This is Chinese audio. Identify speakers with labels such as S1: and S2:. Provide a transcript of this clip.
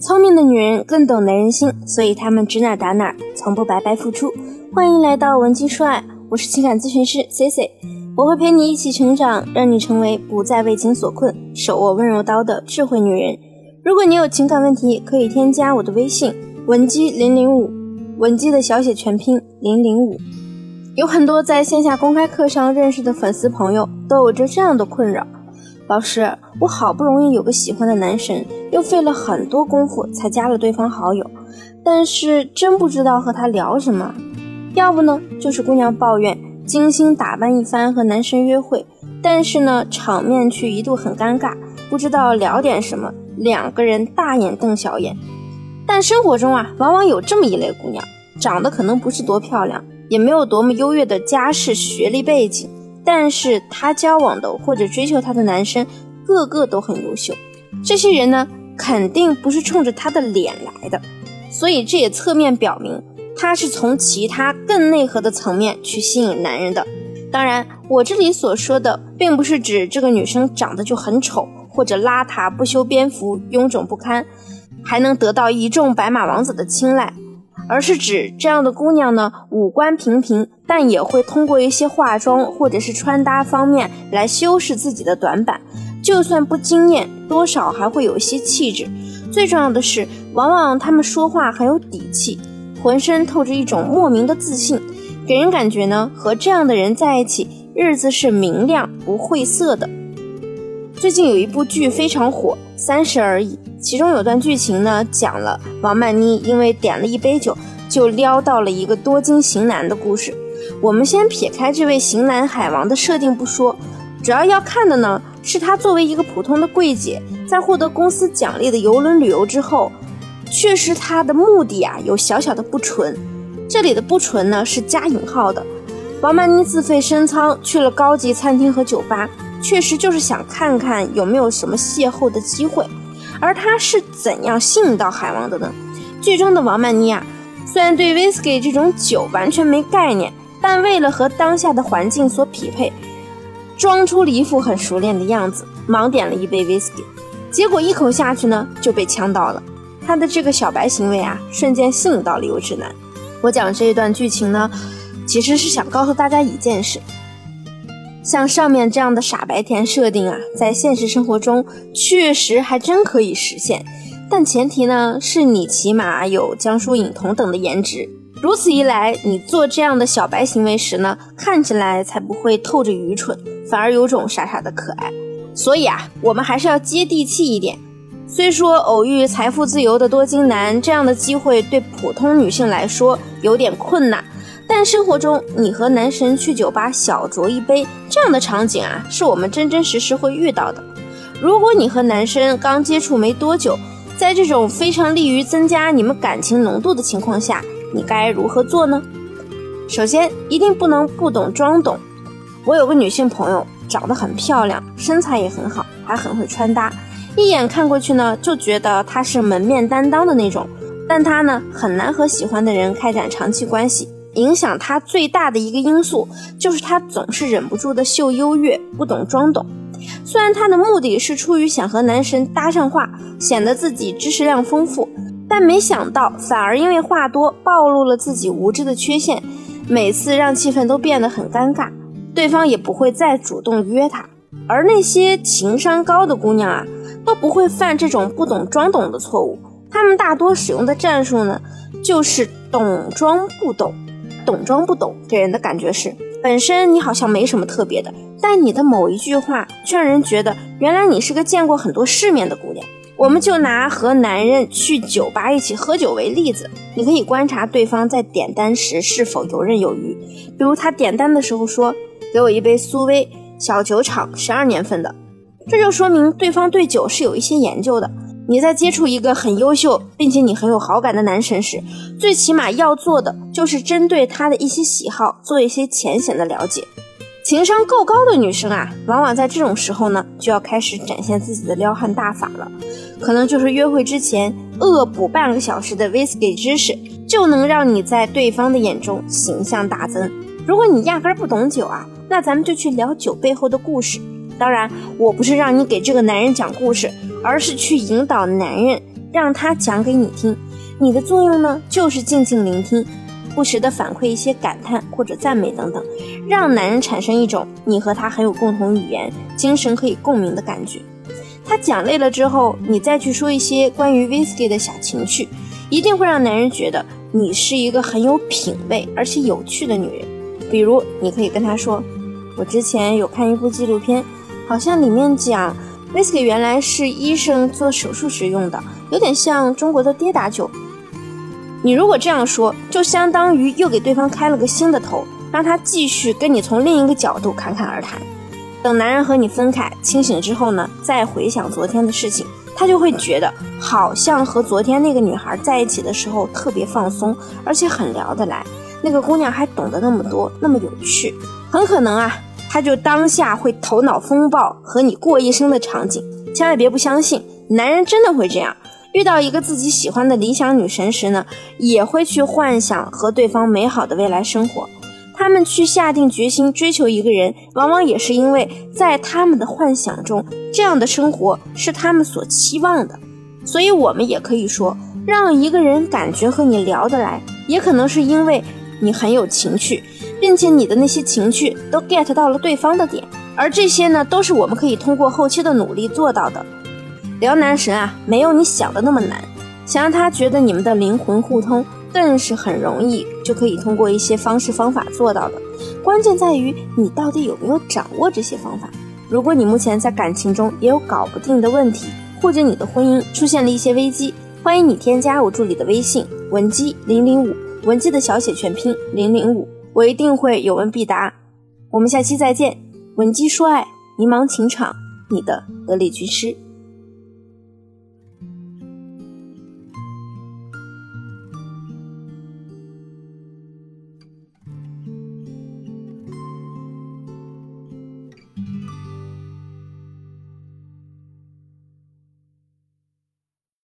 S1: 聪明的女人更懂男人心，所以她们指哪打哪，从不白白付出。欢迎来到文姬说爱，我是情感咨询师 C C，我会陪你一起成长，让你成为不再为情所困、手握温柔刀的智慧女人。如果你有情感问题，可以添加我的微信文姬零零五，文姬的小写全拼零零五。有很多在线下公开课上认识的粉丝朋友都有着这样的困扰。老师，我好不容易有个喜欢的男神，又费了很多功夫才加了对方好友，但是真不知道和他聊什么。要不呢，就是姑娘抱怨精心打扮一番和男神约会，但是呢，场面却一度很尴尬，不知道聊点什么，两个人大眼瞪小眼。但生活中啊，往往有这么一类姑娘，长得可能不是多漂亮，也没有多么优越的家世、学历背景。但是她交往的或者追求她的男生，个个都很优秀。这些人呢，肯定不是冲着她的脸来的，所以这也侧面表明，她是从其他更内核的层面去吸引男人的。当然，我这里所说的，并不是指这个女生长得就很丑，或者邋遢、不修边幅、臃肿不堪，还能得到一众白马王子的青睐。而是指这样的姑娘呢，五官平平，但也会通过一些化妆或者是穿搭方面来修饰自己的短板。就算不惊艳，多少还会有一些气质。最重要的是，往往她们说话很有底气，浑身透着一种莫名的自信，给人感觉呢，和这样的人在一起，日子是明亮不晦涩的。最近有一部剧非常火，《三十而已》。其中有段剧情呢，讲了王曼妮因为点了一杯酒，就撩到了一个多金型男的故事。我们先撇开这位型男海王的设定不说，主要要看的呢，是他作为一个普通的柜姐，在获得公司奖励的游轮旅游之后，确实他的目的啊有小小的不纯。这里的不纯呢是加引号的。王曼妮自费升舱去了高级餐厅和酒吧，确实就是想看看有没有什么邂逅的机会。而他是怎样吸引到海王的呢？剧中的王曼妮啊，虽然对 whisky 这种酒完全没概念，但为了和当下的环境所匹配，装出了一副很熟练的样子，盲点了一杯 whisky，结果一口下去呢就被呛到了。他的这个小白行为啊，瞬间吸引到了优质男。我讲这一段剧情呢，其实是想告诉大家一件事。像上面这样的傻白甜设定啊，在现实生活中确实还真可以实现，但前提呢是你起码有江疏影同等的颜值，如此一来，你做这样的小白行为时呢，看起来才不会透着愚蠢，反而有种傻傻的可爱。所以啊，我们还是要接地气一点。虽说偶遇财富自由的多金男这样的机会对普通女性来说有点困难。但生活中，你和男神去酒吧小酌一杯这样的场景啊，是我们真真实实会遇到的。如果你和男生刚接触没多久，在这种非常利于增加你们感情浓度的情况下，你该如何做呢？首先，一定不能不懂装懂。我有个女性朋友，长得很漂亮，身材也很好，还很会穿搭，一眼看过去呢，就觉得她是门面担当的那种。但她呢，很难和喜欢的人开展长期关系。影响他最大的一个因素，就是他总是忍不住的秀优越，不懂装懂。虽然他的目的是出于想和男神搭上话，显得自己知识量丰富，但没想到反而因为话多，暴露了自己无知的缺陷，每次让气氛都变得很尴尬，对方也不会再主动约他。而那些情商高的姑娘啊，都不会犯这种不懂装懂的错误，她们大多使用的战术呢，就是懂装不懂。懂装不懂，给人的感觉是，本身你好像没什么特别的，但你的某一句话却让人觉得，原来你是个见过很多世面的姑娘。我们就拿和男人去酒吧一起喝酒为例子，你可以观察对方在点单时是否游刃有余。比如他点单的时候说：“给我一杯苏威小酒厂十二年份的”，这就说明对方对酒是有一些研究的。你在接触一个很优秀并且你很有好感的男神时，最起码要做的就是针对他的一些喜好做一些浅显的了解。情商够高的女生啊，往往在这种时候呢，就要开始展现自己的撩汉大法了。可能就是约会之前恶补半个小时的 whisky 知识，就能让你在对方的眼中形象大增。如果你压根不懂酒啊，那咱们就去聊酒背后的故事。当然，我不是让你给这个男人讲故事。而是去引导男人让他讲给你听。你的作用呢，就是静静聆听，不时的反馈一些感叹或者赞美等等，让男人产生一种你和他很有共同语言、精神可以共鸣的感觉。他讲累了之后，你再去说一些关于 whisky 的小情趣，一定会让男人觉得你是一个很有品味而且有趣的女人。比如，你可以跟他说：“我之前有看一部纪录片，好像里面讲 whisky 原来是医生做手术时用的，有点像中国的跌打酒。”你如果这样说，就相当于又给对方开了个新的头，让他继续跟你从另一个角度侃侃而谈。等男人和你分开清醒之后呢，再回想昨天的事情，他就会觉得好像和昨天那个女孩在一起的时候特别放松，而且很聊得来。那个姑娘还懂得那么多，那么有趣。很可能啊，他就当下会头脑风暴和你过一生的场景。千万别不相信，男人真的会这样。遇到一个自己喜欢的理想女神时呢，也会去幻想和对方美好的未来生活。他们去下定决心追求一个人，往往也是因为在他们的幻想中，这样的生活是他们所期望的。所以，我们也可以说，让一个人感觉和你聊得来，也可能是因为你很有情趣，并且你的那些情趣都 get 到了对方的点。而这些呢，都是我们可以通过后期的努力做到的。聊男神啊，没有你想的那么难，想让他觉得你们的灵魂互通。更是很容易就可以通过一些方式方法做到的，关键在于你到底有没有掌握这些方法。如果你目前在感情中也有搞不定的问题，或者你的婚姻出现了一些危机，欢迎你添加我助理的微信文姬零零五，文姬的小写全拼零零五，我一定会有问必答。我们下期再见，文姬说爱，迷茫情场，你的得力军师。